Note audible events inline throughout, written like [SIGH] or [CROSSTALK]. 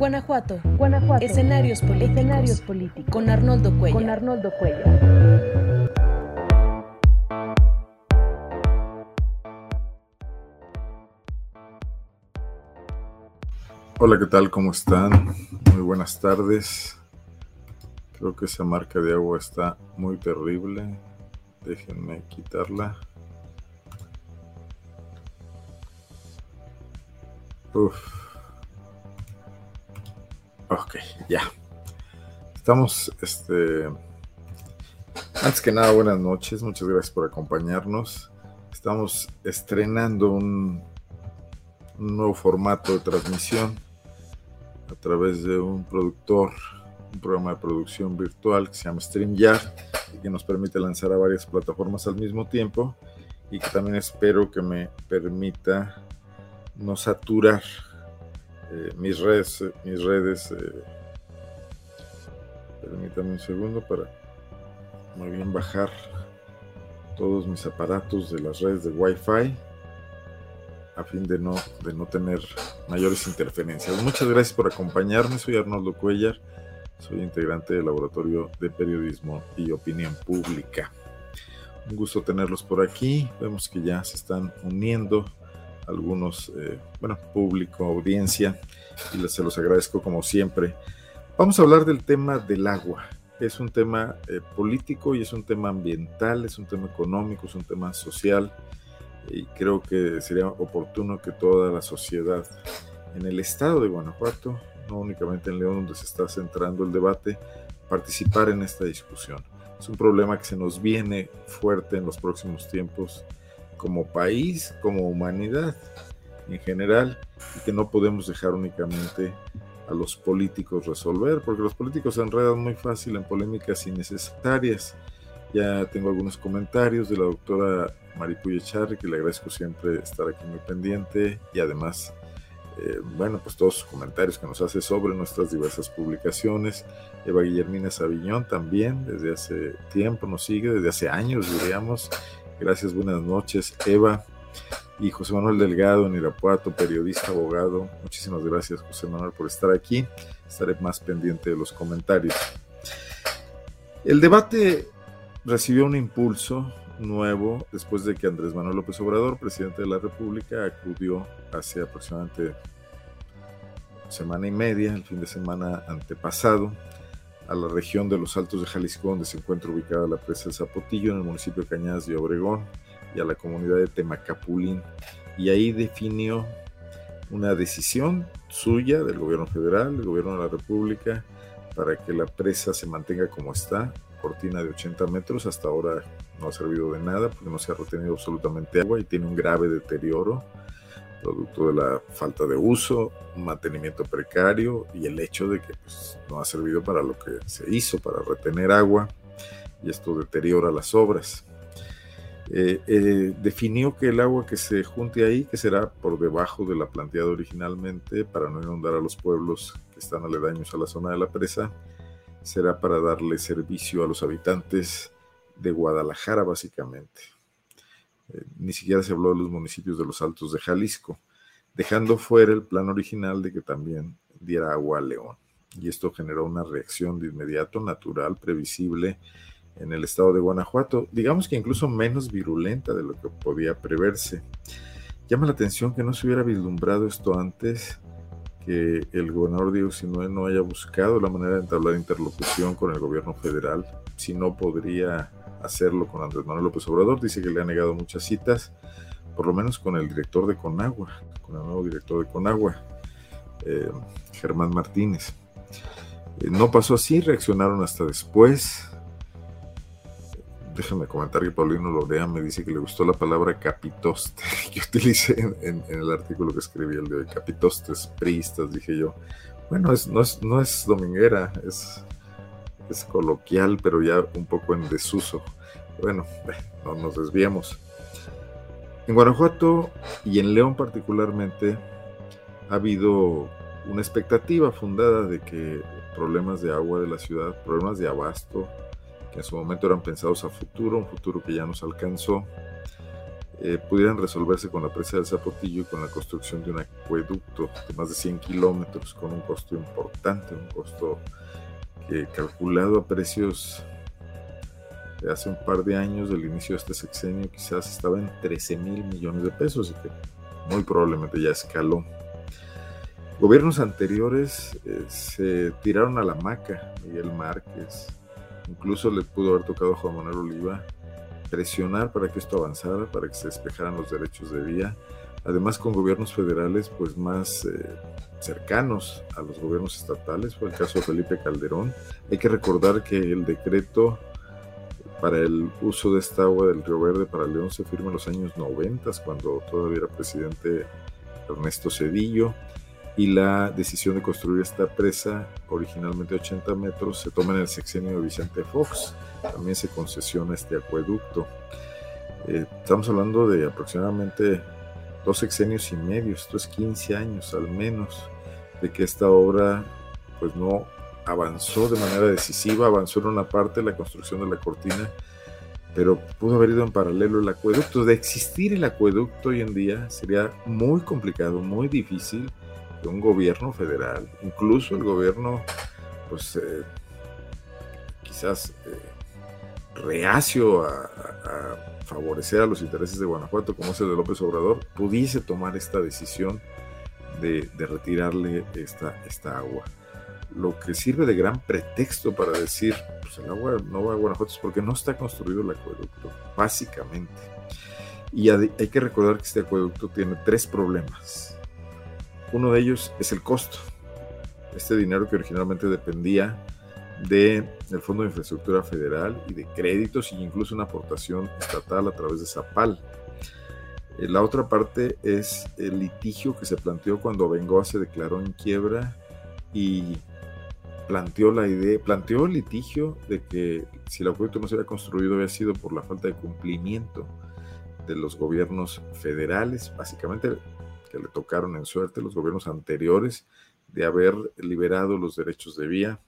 Guanajuato. Guanajuato. Escenarios políticos. Escenarios políticos. Con Arnoldo Cuellar. Con Arnoldo Cuellar. Hola, ¿qué tal? ¿Cómo están? Muy buenas tardes. Creo que esa marca de agua está muy terrible. Déjenme quitarla. Uf. Ok, ya. Estamos, este... Antes que nada, buenas noches. Muchas gracias por acompañarnos. Estamos estrenando un, nuevo formato de transmisión a través de un productor, un programa de producción virtual que se llama StreamYard y que nos permite lanzar a varias plataformas al mismo tiempo y que también espero que me permita no saturar eh, mis redes, mis redes. Eh, permítame un segundo para muy bien bajar todos mis aparatos de las redes de Wi-Fi a fin de no, de no tener mayores interferencias. Muchas gracias por acompañarme. Soy Arnoldo Cuellar, soy integrante del Laboratorio de Periodismo y Opinión Pública. Un gusto tenerlos por aquí. Vemos que ya se están uniendo algunos, eh, bueno, público, audiencia, y se los agradezco como siempre. Vamos a hablar del tema del agua. Es un tema eh, político y es un tema ambiental, es un tema económico, es un tema social y creo que sería oportuno que toda la sociedad en el estado de Guanajuato, no únicamente en León donde se está centrando el debate, participar en esta discusión. Es un problema que se nos viene fuerte en los próximos tiempos como país, como humanidad en general, y que no podemos dejar únicamente a los políticos resolver, porque los políticos se enredan muy fácil en polémicas innecesarias. Ya tengo algunos comentarios de la doctora Maripuya Charri, que le agradezco siempre estar aquí muy pendiente y además, eh, bueno, pues todos sus comentarios que nos hace sobre nuestras diversas publicaciones. Eva Guillermina Sabiñón también, desde hace tiempo nos sigue, desde hace años diríamos. Gracias, buenas noches, Eva. Y José Manuel Delgado en Irapuato, periodista, abogado. Muchísimas gracias, José Manuel, por estar aquí. Estaré más pendiente de los comentarios. El debate recibió un impulso nuevo después de que Andrés Manuel López Obrador, presidente de la República, acudió hace aproximadamente semana y media, el fin de semana antepasado, a la región de los Altos de Jalisco, donde se encuentra ubicada la presa del Zapotillo, en el municipio de Cañadas de Obregón, y a la comunidad de Temacapulín. Y ahí definió una decisión suya del gobierno federal, del gobierno de la República, para que la presa se mantenga como está, cortina de 80 metros, hasta ahora no ha servido de nada porque no se ha retenido absolutamente agua y tiene un grave deterioro producto de la falta de uso, mantenimiento precario y el hecho de que pues, no ha servido para lo que se hizo, para retener agua, y esto deteriora las obras. Eh, eh, definió que el agua que se junte ahí, que será por debajo de la planteada originalmente, para no inundar a los pueblos que están aledaños a la zona de la presa, será para darle servicio a los habitantes de Guadalajara, básicamente. Ni siquiera se habló de los municipios de los Altos de Jalisco, dejando fuera el plan original de que también diera agua a León. Y esto generó una reacción de inmediato, natural, previsible en el estado de Guanajuato, digamos que incluso menos virulenta de lo que podía preverse. Llama la atención que no se hubiera vislumbrado esto antes, que el gobernador Diego Sinue no haya buscado la manera de entablar interlocución con el gobierno federal, si no podría hacerlo con Andrés Manuel López Obrador. Dice que le ha negado muchas citas, por lo menos con el director de Conagua, con el nuevo director de Conagua, eh, Germán Martínez. Eh, no pasó así, reaccionaron hasta después. Déjame comentar que Paulino Lorea me dice que le gustó la palabra capitoste [LAUGHS] que utilicé en, el artículo que escribí el de hoy. Capitostes, priistas, dije yo. Bueno, es, no, es, no es dominguera, es es coloquial, pero ya un poco en desuso. Bueno, no nos desviemos. En Guanajuato y en León particularmente ha habido una expectativa fundada de que problemas de agua de la ciudad, problemas de abasto, que en su momento eran pensados a futuro, un futuro que ya nos alcanzó, eh, pudieran resolverse con la presa del Zapotillo y con la construcción de un acueducto de más de 100 kilómetros con un costo importante, un costo que calculado a precios de hace un par de años del inicio de este sexenio quizás estaba en 13 mil millones de pesos y que muy probablemente ya escaló. Gobiernos anteriores eh, se tiraron a la maca, Miguel Márquez, incluso le pudo haber tocado a Juan Manuel Oliva presionar para que esto avanzara, para que se despejaran los derechos de vía, además con gobiernos federales pues más eh, cercanos a los gobiernos estatales, fue el caso de Felipe Calderón. Hay que recordar que el decreto para el uso de esta agua del Río Verde para León se firma en los años 90, cuando todavía era presidente Ernesto Cedillo y la decisión de construir esta presa, originalmente 80 metros, se toma en el sexenio de Vicente Fox. También se concesiona este acueducto. Eh, estamos hablando de aproximadamente dos sexenios y medio, esto es 15 años al menos, de que esta obra pues no avanzó de manera decisiva, avanzó en una parte la construcción de la cortina, pero pudo haber ido en paralelo el acueducto. De existir el acueducto hoy en día sería muy complicado, muy difícil de un gobierno federal, incluso el gobierno, pues eh, quizás eh, reacio a, favorecer a los intereses de Guanajuato, como es el de López Obrador, pudiese tomar esta decisión de, retirarle esta, esta agua. Lo que sirve de gran pretexto para decir, pues el agua no va a Guanajuato es porque no está construido el acueducto, básicamente. Y hay que recordar que este acueducto tiene tres problemas. Uno de ellos es el costo. Este dinero que originalmente dependía del Fondo de Infraestructura Federal y de créditos e incluso una aportación estatal a través de Zapal. Eh, la otra parte es el litigio que se planteó cuando Bengoa se declaró en quiebra y planteó la idea, planteó el litigio de que si el acueducto no se había construido había sido por la falta de cumplimiento de los gobiernos federales, básicamente que le tocaron en suerte los gobiernos anteriores de haber liberado los derechos de vía.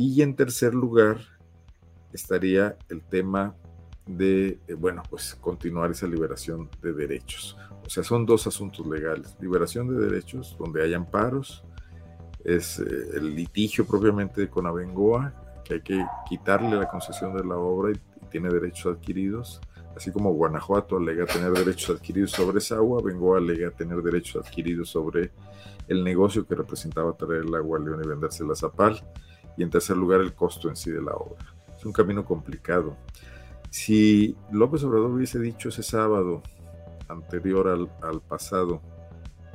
Y en tercer lugar estaría el tema de, eh, bueno, pues continuar esa liberación de derechos. O sea, son dos asuntos legales. Liberación de derechos, donde hay amparos, es eh, el litigio propiamente con Abengoa, que hay que quitarle la concesión de la obra y tiene derechos adquiridos así como Guanajuato alega tener derechos adquiridos sobre esa agua, Bengoa alega tener derechos adquiridos sobre el negocio que representaba traer el agua a León y vendérsela a Zapal, y en tercer lugar el costo en sí de la obra. Es un camino complicado. Si López Obrador hubiese dicho ese sábado anterior al, pasado,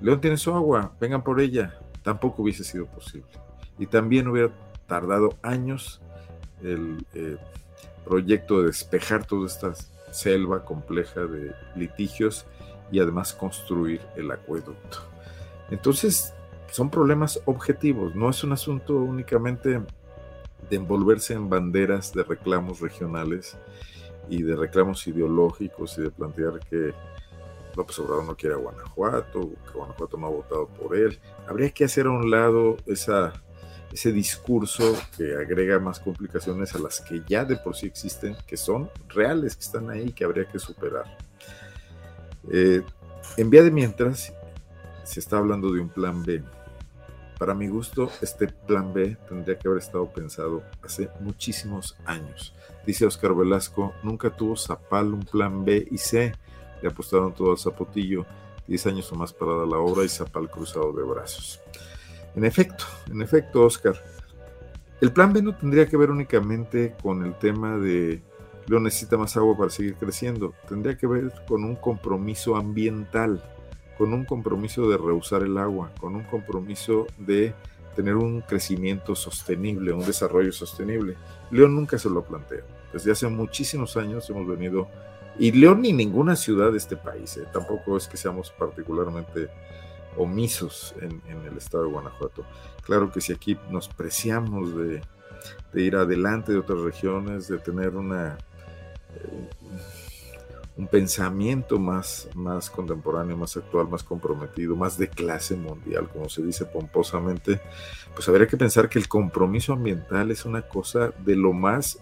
León tiene su agua, vengan por ella, tampoco hubiese sido posible. Y también hubiera tardado años el eh, proyecto de despejar todas estas selva compleja de litigios y además construir el acueducto. Entonces, son problemas objetivos, no es un asunto únicamente de envolverse en banderas de reclamos regionales y de reclamos ideológicos y de plantear que López Obrador no quiere a Guanajuato, que Guanajuato no ha votado por él. Habría que hacer a un lado esa ese discurso que agrega más complicaciones a las que ya de por sí existen, que son reales, que están ahí, que habría que superar. Eh, en vía de mientras, se está hablando de un plan B. Para mi gusto, este plan B tendría que haber estado pensado hace muchísimos años. Dice Oscar Velasco, nunca tuvo Zapal un plan B y C. Le apostaron todo al Zapotillo, 10 años o más para la obra y Zapal cruzado de brazos. En efecto, en efecto, Oscar. El plan B no tendría que ver únicamente con el tema de lo necesita más agua para seguir creciendo. Tendría que ver con un compromiso ambiental, con un compromiso de reusar el agua, con un compromiso de tener un crecimiento sostenible, un desarrollo sostenible. León nunca se lo plantea. Desde hace muchísimos años hemos venido, y León ni ninguna ciudad de este país, ¿eh? tampoco es que seamos particularmente omisos en, el estado de Guanajuato. Claro que si aquí nos preciamos de, ir adelante de otras regiones, de tener una, eh, un pensamiento más, más contemporáneo, más actual, más comprometido, más de clase mundial, como se dice pomposamente, pues habría que pensar que el compromiso ambiental es una cosa de lo más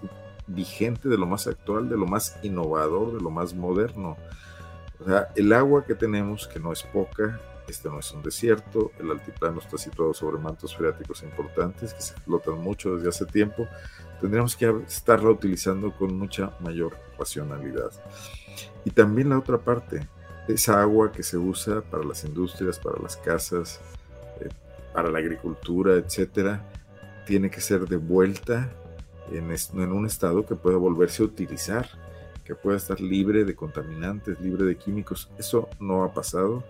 vigente, de lo más actual, de lo más innovador, de lo más moderno. O sea, el agua que tenemos, que no es poca, este no es un desierto, el altiplano está situado sobre mantos freáticos importantes que se explotan mucho desde hace tiempo, tendríamos que estarla utilizando con mucha mayor racionalidad. Y también la otra parte, esa agua que se usa para las industrias, para las casas, eh, para la agricultura, etcétera, tiene que ser devuelta en, en un estado que pueda volverse a utilizar, que pueda estar libre de contaminantes, libre de químicos. Eso no ha pasado.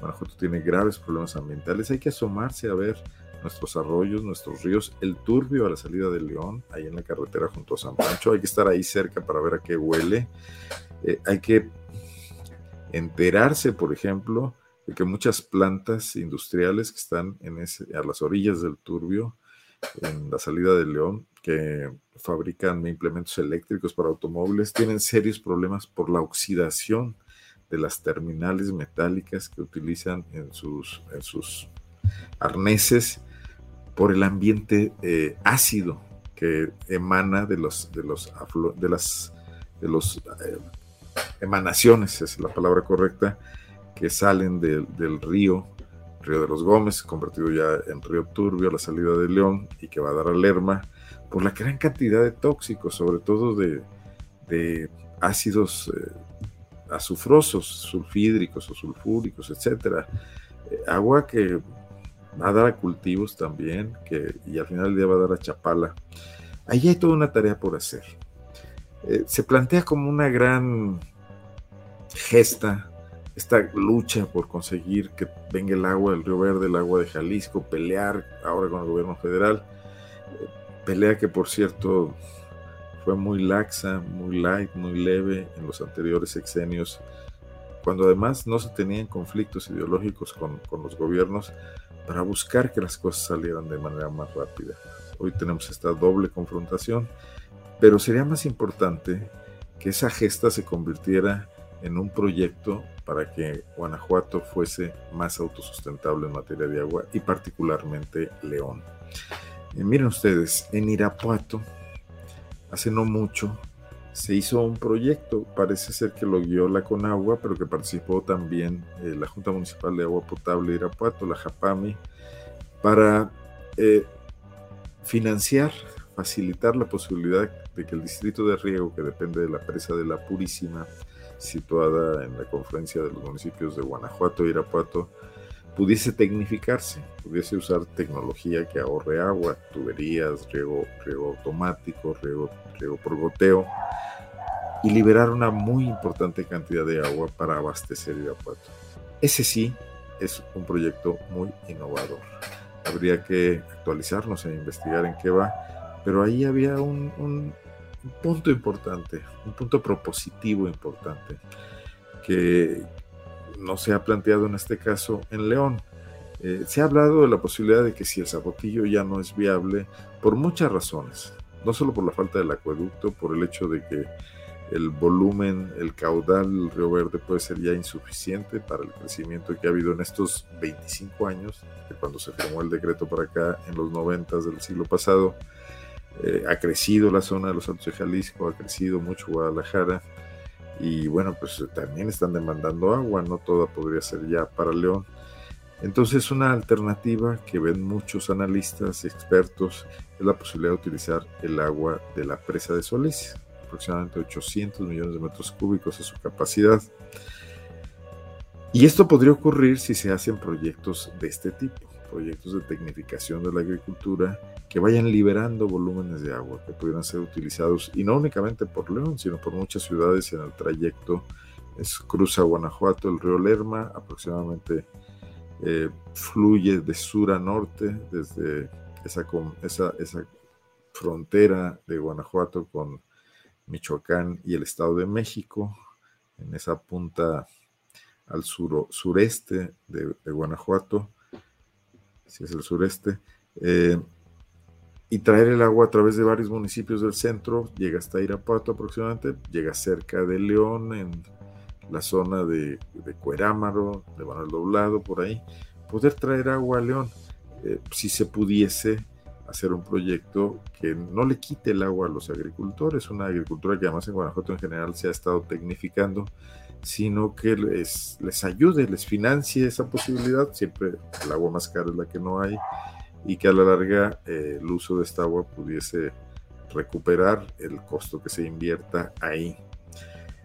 Guanajuato tiene graves problemas ambientales. Hay que asomarse a ver nuestros arroyos, nuestros ríos, el turbio a la salida de León, ahí en la carretera junto a San Pancho. Hay que estar ahí cerca para ver a qué huele. Eh, hay que enterarse, por ejemplo, de que muchas plantas industriales que están en ese, a las orillas del turbio, en la salida de León, que fabrican implementos eléctricos para automóviles, tienen serios problemas por la oxidación de las terminales metálicas que utilizan en sus, en sus arneses por el ambiente eh, ácido que emana de los de los de las de los eh, emanaciones es la palabra correcta que salen del río río de los Gómez convertido ya en río Turbio a la salida de León y que va a dar a Lerma por la gran cantidad de tóxicos sobre todo de, de ácidos eh, azufrosos, sulfídricos o sulfúricos, etcétera. Eh, agua que va a dar a cultivos también, que, y al final del día va a dar a Chapala. Ahí hay toda una tarea por hacer. Eh, se plantea como una gran gesta esta lucha por conseguir que venga el agua del Río Verde, el agua de Jalisco, pelear ahora con el gobierno federal, eh, pelea que por cierto fue muy laxa, muy light, muy leve en los anteriores sexenios, cuando además no se tenían conflictos ideológicos con, con los gobiernos para buscar que las cosas salieran de manera más rápida. Hoy tenemos esta doble confrontación, pero sería más importante que esa gesta se convirtiera en un proyecto para que Guanajuato fuese más autosustentable en materia de agua y particularmente León. Y miren ustedes, en Irapuato hace no mucho se hizo un proyecto, parece ser que lo guió la Conagua, pero que participó también eh, la Junta Municipal de Agua Potable de Irapuato, la JAPAMI, para eh, financiar, facilitar la posibilidad de que el distrito de riego, que depende de la presa de la Purísima, situada en la confluencia de los municipios de Guanajuato e Irapuato, pudiese tecnificarse, pudiese usar tecnología que ahorre agua, tuberías, riego, riego automático, riego, riego por goteo, y liberar una muy importante cantidad de agua para abastecer Irapuato. Ese sí es un proyecto muy innovador. Habría que actualizarnos e investigar en qué va, pero ahí había un, un punto importante, un punto propositivo importante, que, no se ha planteado en este caso en León. Eh, se ha hablado de la posibilidad de que si el zapotillo ya no es viable, por muchas razones, no solo por la falta del acueducto, por el hecho de que el volumen, el caudal del río Verde puede ser ya insuficiente para el crecimiento que ha habido en estos 25 años, cuando se firmó el decreto para acá en los 90 del siglo pasado. Eh, ha crecido la zona de los Altos de Jalisco, ha crecido mucho Guadalajara, y bueno, pues también están demandando agua, no toda podría ser ya para León. Entonces una alternativa que ven muchos analistas, expertos, es la posibilidad de utilizar el agua de la presa de Solís, aproximadamente 800 millones de metros cúbicos es su capacidad. Y esto podría ocurrir si se hacen proyectos de este tipo proyectos de tecnificación de la agricultura que vayan liberando volúmenes de agua que pudieran ser utilizados, y no únicamente por León, sino por muchas ciudades en el trayecto. Es, cruza Guanajuato, el río Lerma, aproximadamente eh, fluye de sur a norte, desde esa, esa, esa frontera de Guanajuato con Michoacán y el Estado de México, en esa punta al sureste de, de Guanajuato, si es el sureste, eh, y traer el agua a través de varios municipios del centro, llega hasta Irapuato aproximadamente, llega cerca de León, en la zona de, de Cuerámaro, de Manuel Doblado, por ahí, poder traer agua a León, eh, si se pudiese hacer un proyecto que no le quite el agua a los agricultores, una agricultura que además en Guanajuato en general se ha estado tecnificando, sino que les, les ayude, les financie esa posibilidad. Siempre el agua más cara es la que no hay y que a la larga eh, el uso de esta agua pudiese recuperar el costo que se invierta ahí.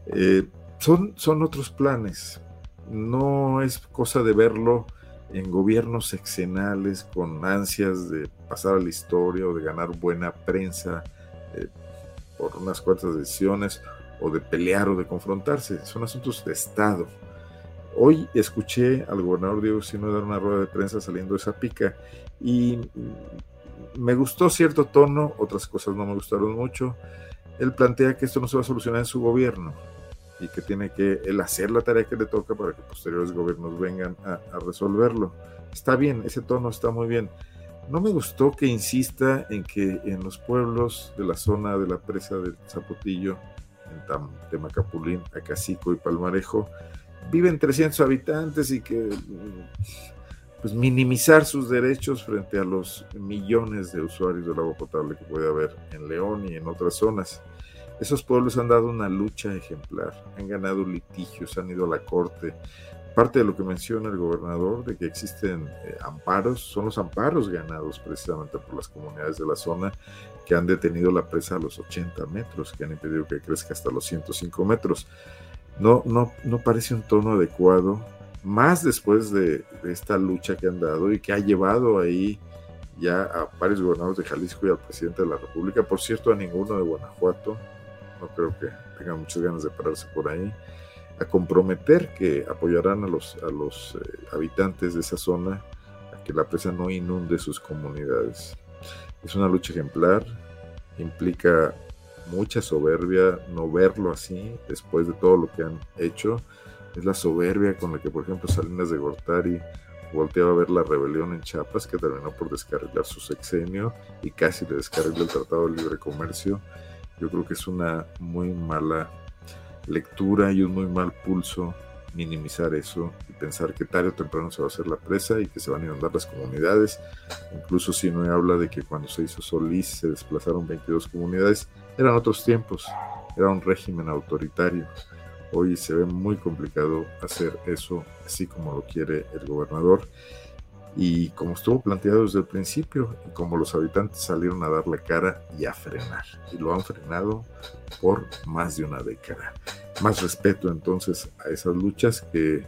Eh, son, son otros planes, no es cosa de verlo en gobiernos sexenales con ansias de pasar a la historia o de ganar buena prensa eh, por unas cuantas decisiones o de pelear o de confrontarse, son asuntos de Estado. Hoy escuché al gobernador Diego Sino dar una rueda de prensa saliendo de esa pica y me gustó cierto tono, otras cosas no me gustaron mucho. Él plantea que esto no se va a solucionar en su gobierno y que tiene que él hacer la tarea que le toca para que posteriores gobiernos vengan a, a resolverlo. Está bien, ese tono está muy bien. No me gustó que insista en que en los pueblos de la zona de la presa del Zapotillo, en Temacapulín, Acacico y Palmarejo, viven 300 habitantes y que pues minimizar sus derechos frente a los millones de usuarios del agua potable que puede haber en León y en otras zonas. Esos pueblos han dado una lucha ejemplar, han ganado litigios, han ido a la corte. Parte de lo que menciona el gobernador de que existen eh, amparos, son los amparos ganados precisamente por las comunidades de la zona que han detenido la presa a los 80 metros, que han impedido que crezca hasta los 105 metros. No, no, no parece un tono adecuado más después de, esta lucha que han dado y que ha llevado ahí ya a varios gobernadores de Jalisco y al presidente de la República, por cierto a ninguno de Guanajuato, no creo que tengan muchas ganas de pararse por ahí, a comprometer que apoyarán a los, a los eh, habitantes de esa zona a que la presa no inunde sus comunidades. Es una lucha ejemplar, implica mucha soberbia no verlo así después de todo lo que han hecho es la soberbia con la que, por ejemplo, Salinas de Gortari volteaba a ver la rebelión en Chiapas, que terminó por descarrilar su sexenio y casi le descarriló el Tratado de Libre Comercio. Yo creo que es una muy mala lectura y un muy mal pulso minimizar eso y pensar que tarde o temprano se va a hacer la presa y que se van a inundar las comunidades. Incluso si no habla de que cuando se hizo Solís se desplazaron 22 comunidades, eran otros tiempos, era un régimen autoritario. Hoy se ve muy complicado hacer eso así como lo quiere el gobernador y como estuvo planteado desde el principio y como los habitantes salieron a dar la cara y a frenar y lo han frenado por más de una década. Más respeto entonces a esas luchas que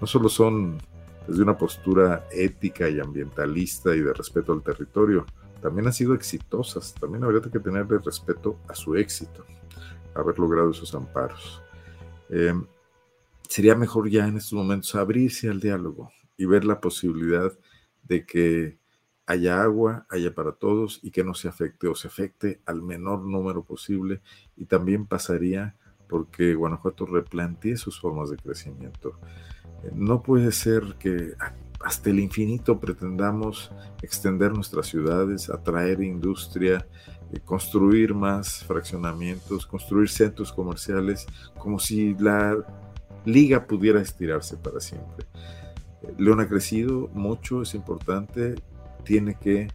no solo son desde una postura ética y ambientalista y de respeto al territorio, también han sido exitosas. También habría que tenerle respeto a su éxito, haber logrado esos amparos. Eh, sería mejor ya en estos momentos abrirse al diálogo y ver la posibilidad de que haya agua, haya para todos y que no se afecte o se afecte al menor número posible. Y también pasaría porque Guanajuato replantee sus formas de crecimiento. Eh, no puede ser que hasta el infinito pretendamos extender nuestras ciudades, atraer industria, eh, construir más fraccionamientos, construir centros comerciales, como si la liga pudiera estirarse para siempre. Eh, León ha crecido mucho, es importante, tiene que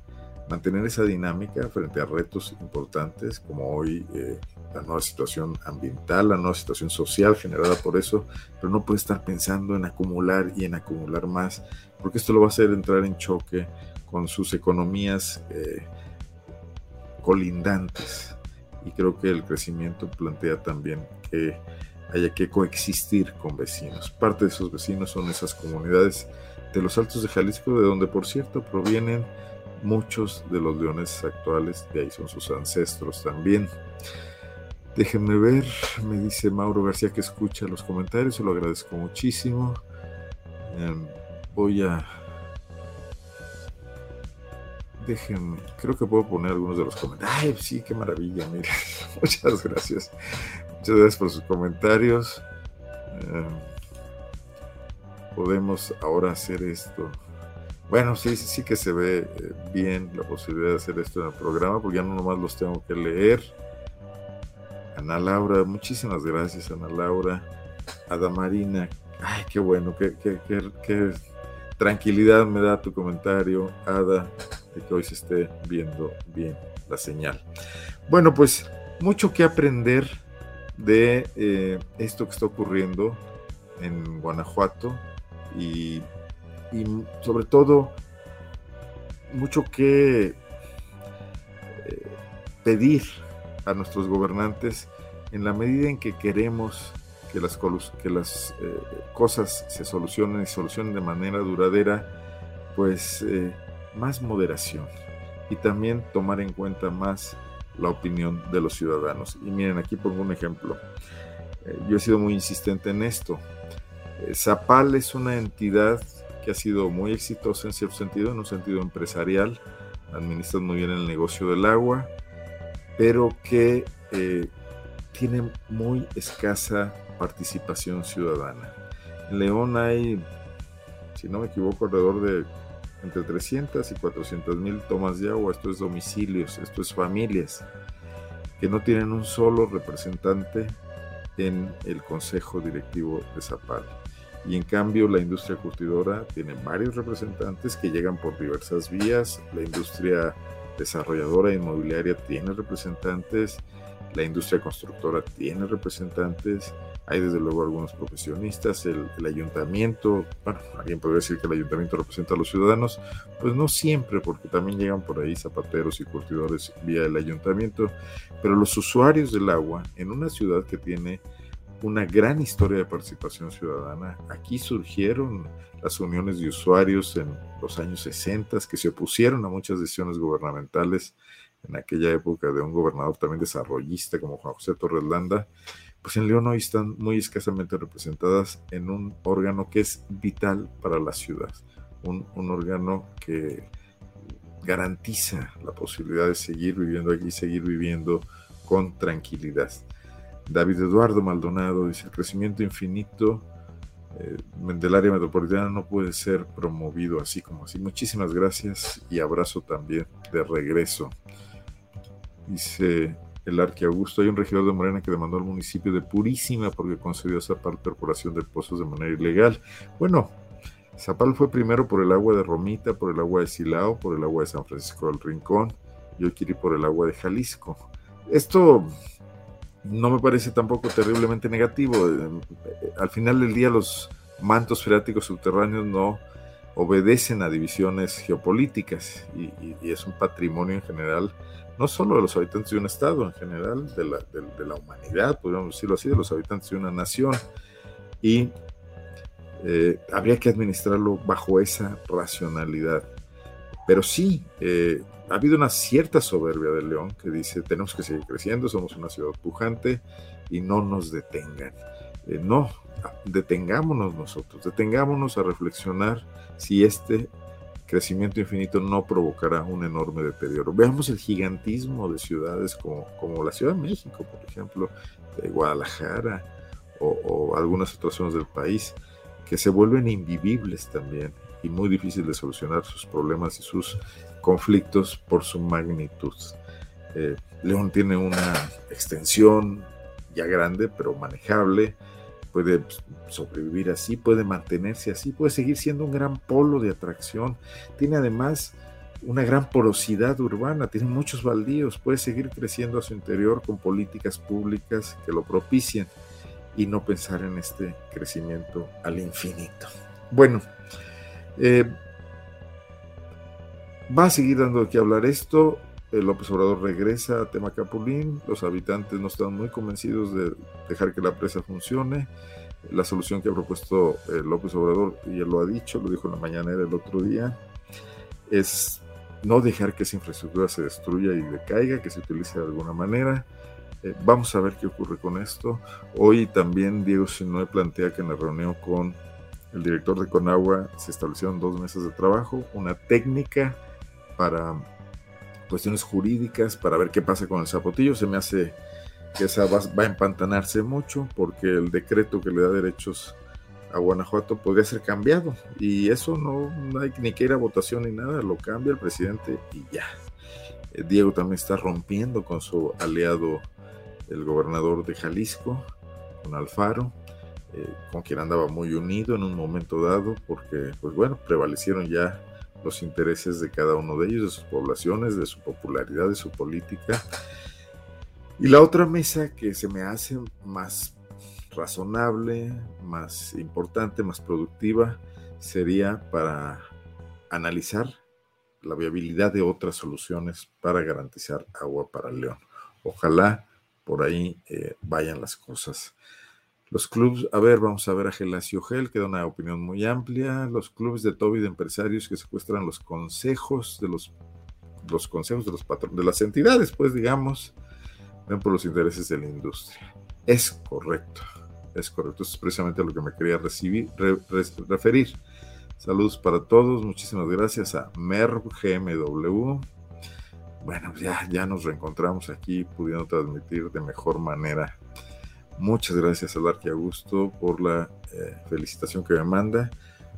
mantener esa dinámica frente a retos importantes como hoy eh, la nueva situación ambiental, la nueva situación social generada por eso, pero no puede estar pensando en acumular y en acumular más, porque esto lo va a hacer entrar en choque con sus economías colindantes. Y creo que el crecimiento plantea también que haya que coexistir con vecinos. Parte de esos vecinos son esas comunidades de los Altos de Jalisco, de donde por cierto provienen muchos de los leones actuales, de ahí son sus ancestros también. Déjenme ver, me dice Mauro García que escucha los comentarios, se lo agradezco muchísimo. Em, voy a Déjenme, creo que puedo poner algunos de los comentarios. Ay, sí, qué maravilla, mire. [LAUGHS] Muchas gracias. Muchas gracias por sus comentarios. Em, podemos ahora hacer esto. Bueno, sí, sí, sí que se ve eh, bien la posibilidad de hacer esto en el programa, porque ya no nomás los tengo que leer. Ana Laura, muchísimas gracias, Ana Laura. Adamarina, ay, qué bueno, qué, qué, qué, qué tranquilidad me da tu comentario, Ada de que hoy se esté viendo bien la señal. Bueno, pues mucho que aprender de eh, esto que está ocurriendo en Guanajuato y, sobre todo mucho que eh, pedir a nuestros gobernantes en la medida en que queremos que las, que las eh, cosas se solucionen y solucionen de manera duradera, pues más moderación y también tomar en cuenta más la opinión de los ciudadanos. Y miren, aquí pongo un ejemplo. Eh, yo he sido muy insistente en esto. Eh, Zapal es una entidad que ha sido muy exitosa en cierto sentido, en un sentido empresarial, administra muy bien el negocio del agua, pero que eh, tiene muy escasa participación ciudadana. En León hay, si no me equivoco, alrededor de entre 300 y 400 mil tomas de agua. Esto es domicilios, esto es familias que no tienen un solo representante en el consejo directivo de Zapal. Y en cambio la industria curtidora tiene varios representantes que llegan por diversas vías. La industria desarrolladora inmobiliaria tiene representantes. La industria constructora tiene representantes hay desde luego algunos profesionistas, el, ayuntamiento, bueno, alguien podría decir que el ayuntamiento representa a los ciudadanos, pues no siempre, porque también llegan por ahí zapateros y curtidores vía el ayuntamiento, pero los usuarios del agua en una ciudad que tiene una gran historia de participación ciudadana, aquí surgieron las uniones de usuarios en los años 60 que se opusieron a muchas decisiones gubernamentales en aquella época de un gobernador también desarrollista como Juan José Torres Landa, pues en León hoy están muy escasamente representadas en un órgano que es vital para la ciudad, un, órgano que garantiza la posibilidad de seguir viviendo aquí, seguir viviendo con tranquilidad. David Eduardo Maldonado dice, el crecimiento infinito eh, del área metropolitana no puede ser promovido así como así. Muchísimas gracias y abrazo también de regreso. Dice el Arque Augusto. Hay un regidor de Morena que demandó al municipio de Purísima porque concedió a Zapal perforación de pozos de manera ilegal. Bueno, Zapal fue primero por el agua de Romita, por el agua de Silao, por el agua de San Francisco del Rincón. Yo quiero ir por el agua de Jalisco. Esto no me parece tampoco terriblemente negativo. Al final del día los mantos freáticos subterráneos no obedecen a divisiones geopolíticas y, y es un patrimonio en general no solo de los habitantes de un estado en general, de la, de, la humanidad, podríamos decirlo así, de los habitantes de una nación. Y eh, habría que administrarlo bajo esa racionalidad. Pero sí, eh, ha habido una cierta soberbia de León que dice, tenemos que seguir creciendo, somos una ciudad pujante y no nos detengan. Eh, no, detengámonos nosotros, detengámonos a reflexionar si este crecimiento infinito no provocará un enorme deterioro. Veamos el gigantismo de ciudades como, como la Ciudad de México, por ejemplo, de Guadalajara o, algunas otras zonas del país, que se vuelven invivibles también y muy difícil de solucionar sus problemas y sus conflictos por su magnitud. Eh, León tiene una extensión ya grande, pero manejable, puede sobrevivir así, puede mantenerse así, puede seguir siendo un gran polo de atracción. Tiene además una gran porosidad urbana, tiene muchos baldíos, puede seguir creciendo a su interior con políticas públicas que lo propicien y no pensar en este crecimiento al infinito. Bueno, eh, va a seguir dando que hablar esto. El López Obrador regresa a Temacapulín, los habitantes no están muy convencidos de dejar que la presa funcione. La solución que ha propuesto el López Obrador, y él lo ha dicho, lo dijo en la mañanera el otro día, es no dejar que esa infraestructura se destruya y decaiga, que se utilice de alguna manera. Eh, vamos a ver qué ocurre con esto. Hoy también Diego Sinoe plantea que en la reunión con el director de Conagua se establecieron dos meses de trabajo, una técnica para cuestiones jurídicas para ver qué pasa con el zapotillo. Se me hace que esa va, a empantanarse mucho porque el decreto que le da derechos a Guanajuato podría ser cambiado y eso no, hay ni que ir a votación ni nada, lo cambia el presidente y ya. Eh, Diego también está rompiendo con su aliado, el gobernador de Jalisco, con Alfaro, eh, con quien andaba muy unido en un momento dado, porque, pues bueno, prevalecieron ya los intereses de cada uno de ellos, de sus poblaciones, de su popularidad, de su política. Y la otra mesa que se me hace más razonable, más importante, más productiva, sería para analizar la viabilidad de otras soluciones para garantizar agua para León. Ojalá por ahí eh, vayan las cosas. Los clubes, a ver, vamos a ver a Gelacio Gel, que da una opinión muy amplia. Los clubes de Toby de empresarios que secuestran los consejos de los, los consejos de los patrones, de las entidades, pues digamos, ven por los intereses de la industria. Es correcto, es correcto. Eso es precisamente lo que me quería referir. Saludos para todos, muchísimas gracias a Merv GMW. Bueno, ya, ya nos reencontramos aquí pudiendo transmitir de mejor manera. Muchas gracias al Arqui Augusto por la eh, felicitación que me manda.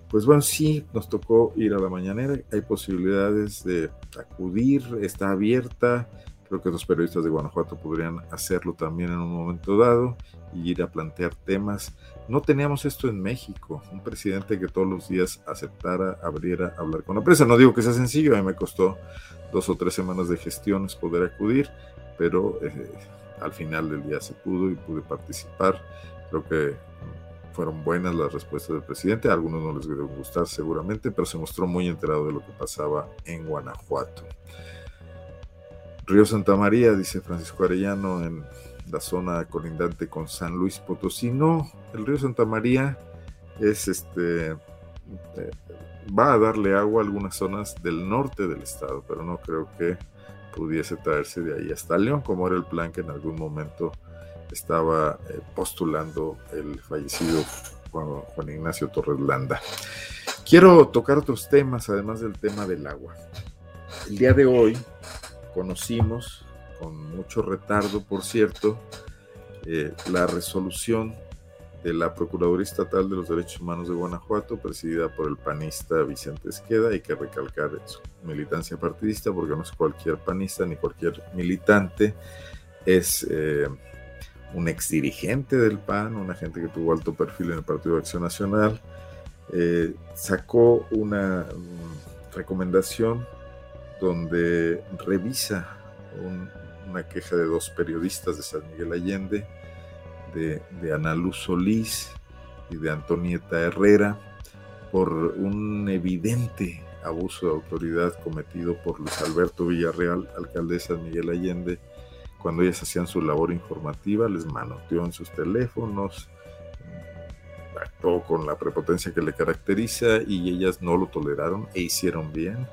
Pues bueno, sí, nos tocó ir a la mañanera. Hay posibilidades de acudir, está abierta. Creo que los periodistas de Guanajuato podrían hacerlo también en un momento dado y ir a plantear temas. No teníamos esto en México, un presidente que todos los días aceptara, abriera, hablar con la prensa. No digo que sea sencillo, a mí me costó dos o tres semanas de gestiones poder acudir, pero eh, al final del día se pudo y pude participar. Creo que fueron buenas las respuestas del presidente, a algunos no les debe gustar seguramente, pero se mostró muy enterado de lo que pasaba en Guanajuato. Río Santa María, dice Francisco Arellano, en la zona colindante con San Luis Potosí. No, el río Santa María es este. Eh, va a darle agua a algunas zonas del norte del estado, pero no creo que pudiese traerse de ahí hasta León, como era el plan que en algún momento estaba eh, postulando el fallecido Juan, Ignacio Torres Landa. Quiero tocar otros temas, además del tema del agua. El día de hoy, conocimos, con mucho retardo, por cierto, eh, la resolución de la Procuraduría Estatal de los Derechos Humanos de Guanajuato, presidida por el panista Vicente Esqueda. Hay que recalcar su militancia partidista, porque no es cualquier panista ni cualquier militante, es eh, un exdirigente del PAN, una gente que tuvo alto perfil en el Partido de Acción Nacional. Eh, sacó una recomendación donde revisa una queja de dos periodistas de San Miguel Allende, de, Ana Luz Solís y de Antonieta Herrera, por un evidente abuso de autoridad cometido por Luis Alberto Villarreal, alcalde de Miguel Allende, cuando ellas hacían su labor informativa, les manoteó en sus teléfonos, actuó con la prepotencia que le caracteriza y ellas no lo toleraron e hicieron bien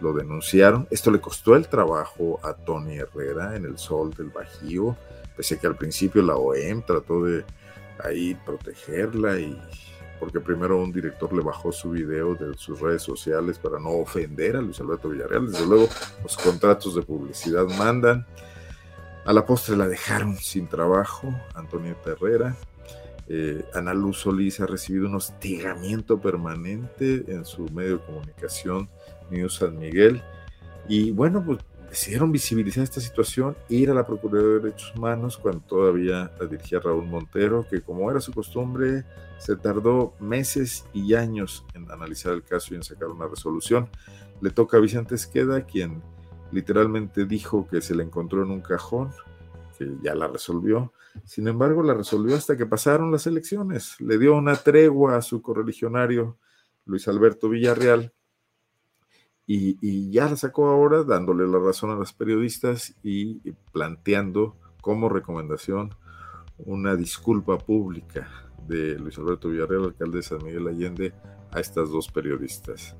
lo denunciaron. Esto le costó el trabajo a Tony Herrera en el Sol del Bajío, pese que al principio la OEM trató de ahí protegerla y porque primero un director le bajó su video de sus redes sociales para no ofender a Luis Alberto Villarreal. Desde luego, los contratos de publicidad mandan. A la postre la dejaron sin trabajo, Antonieta Herrera. Eh, Ana Luz Solís ha recibido un hostigamiento permanente en su medio de comunicación News San Miguel. Y bueno, pues decidieron visibilizar esta situación, ir a la Procuraduría de Derechos Humanos cuando todavía la dirigía Raúl Montero, que como era su costumbre, se tardó meses y años en analizar el caso y en sacar una resolución. Le toca a Vicente Esqueda, quien literalmente dijo que se le encontró en un cajón, que ya la resolvió. Sin embargo, la resolvió hasta que pasaron las elecciones. Le dio una tregua a su correligionario Luis Alberto Villarreal, y, ya la sacó ahora dándole la razón a las periodistas y planteando como recomendación una disculpa pública de Luis Alberto Villarreal, alcalde de San Miguel Allende, a estas dos periodistas.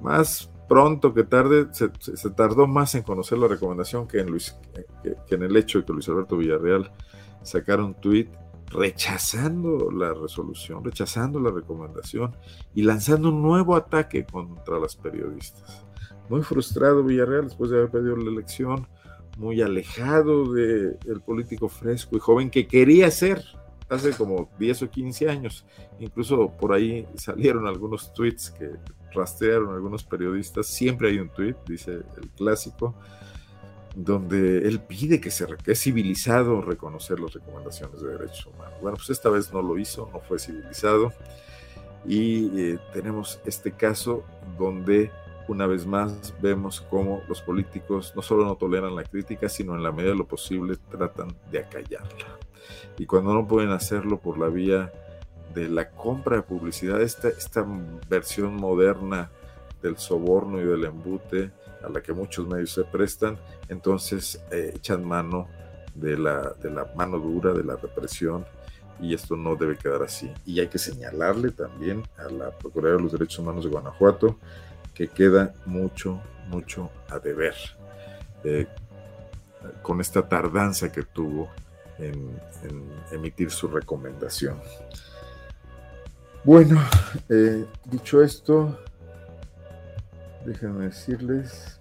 Más pronto que tarde, se, tardó más en conocer la recomendación que en, que, en el hecho de que Luis Alberto Villarreal sacara un tuit rechazando la resolución, rechazando la recomendación y lanzando un nuevo ataque contra las periodistas muy frustrado Villarreal después de haber perdido la elección, muy alejado del político fresco y joven que quería ser hace como 10 o 15 años. Incluso por ahí salieron algunos tweets que rastrearon algunos periodistas. Siempre hay un tweet, dice el clásico, donde él pide que, se, que es civilizado reconocer las recomendaciones de derechos humanos. Bueno, pues esta vez no lo hizo, no fue civilizado. Y eh, tenemos este caso donde una vez más vemos cómo los políticos no solo no toleran la crítica, sino en la medida de lo posible tratan de acallarla. Y cuando no pueden hacerlo por la vía de la compra de publicidad, esta, esta versión moderna del soborno y del embute a la que muchos medios se prestan, entonces eh, echan mano de la, de la mano dura, de la represión, y esto no debe quedar así. Y hay que señalarle también a la Procuraduría de los Derechos Humanos de Guanajuato que queda mucho, mucho a deber eh, con esta tardanza que tuvo en, emitir su recomendación. Bueno, eh, dicho esto, déjenme decirles,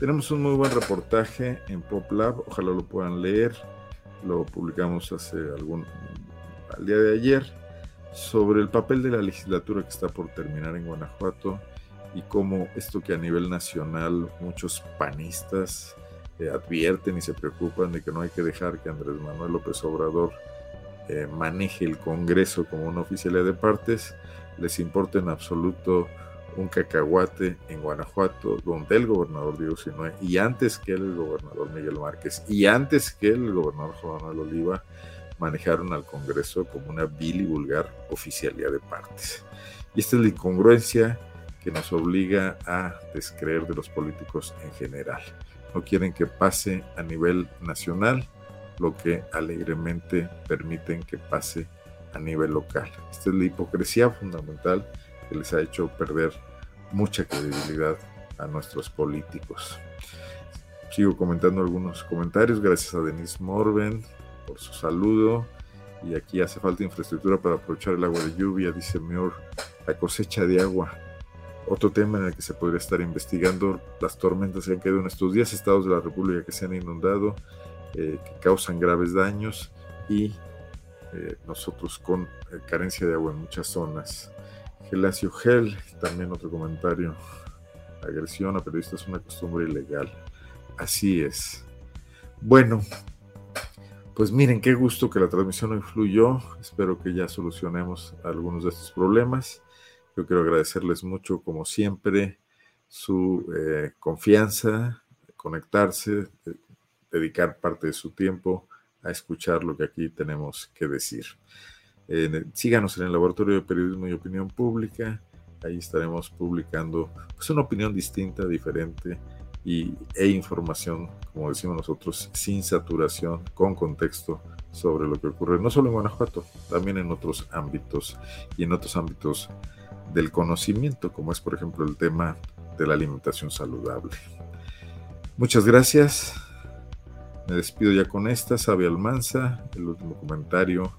tenemos un muy buen reportaje en PopLab, ojalá lo puedan leer, lo publicamos hace algún, al día de ayer, sobre el papel de la legislatura que está por terminar en Guanajuato y cómo esto que a nivel nacional muchos panistas eh, advierten y se preocupan de que no hay que dejar que Andrés Manuel López Obrador eh, maneje el Congreso como una oficialidad de partes, les importa en absoluto un cacahuate en Guanajuato, donde el gobernador Diego Sinue, y antes que el gobernador Miguel Márquez, y antes que el gobernador Juan Manuel Oliva, manejaron al Congreso como una vil y vulgar oficialidad de partes. Y esta es la incongruencia que nos obliga a descreer de los políticos en general. No quieren que pase a nivel nacional lo que alegremente permiten que pase a nivel local. Esta es la hipocresía fundamental que les ha hecho perder mucha credibilidad a nuestros políticos. Sigo comentando algunos comentarios. Gracias a Denise Morben por su saludo. Y aquí hace falta infraestructura para aprovechar el agua de lluvia, dice Mior. La cosecha de agua otro tema en el que se podría estar investigando las tormentas que han caído en estos días, estados de la República que se han inundado, eh, que causan graves daños y eh, nosotros con eh, carencia de agua en muchas zonas. Gelacio Gel, también otro comentario. Agresión a periodistas es una costumbre ilegal. Así es. Bueno, pues miren, qué gusto que la transmisión hoy fluyó. Espero que ya solucionemos algunos de estos problemas. Yo quiero agradecerles mucho, como siempre, su eh, confianza, conectarse, dedicar parte de su tiempo a escuchar lo que aquí tenemos que decir. síganos en el Laboratorio de Periodismo y Opinión Pública. Ahí estaremos publicando pues, una opinión distinta, diferente y, e información, como decimos nosotros, sin saturación, con contexto sobre lo que ocurre, no solo en Guanajuato, también en otros ámbitos y en otros ámbitos del conocimiento, como es por ejemplo el tema de la alimentación saludable. Muchas gracias. Me despido ya con esta, Sabe Almanza, el último comentario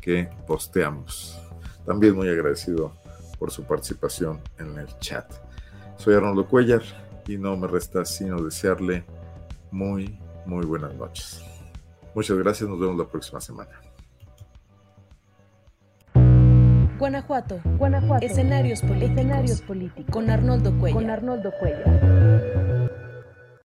que posteamos. También muy agradecido por su participación en el chat. Soy Arnoldo Cuellar y no me resta sino desearle muy, muy buenas noches. Muchas gracias, nos vemos la próxima semana. Guanajuato. Guanajuato. Escenarios políticos. Escenarios políticos. Con Arnoldo Cuello. Con Arnoldo Cuello.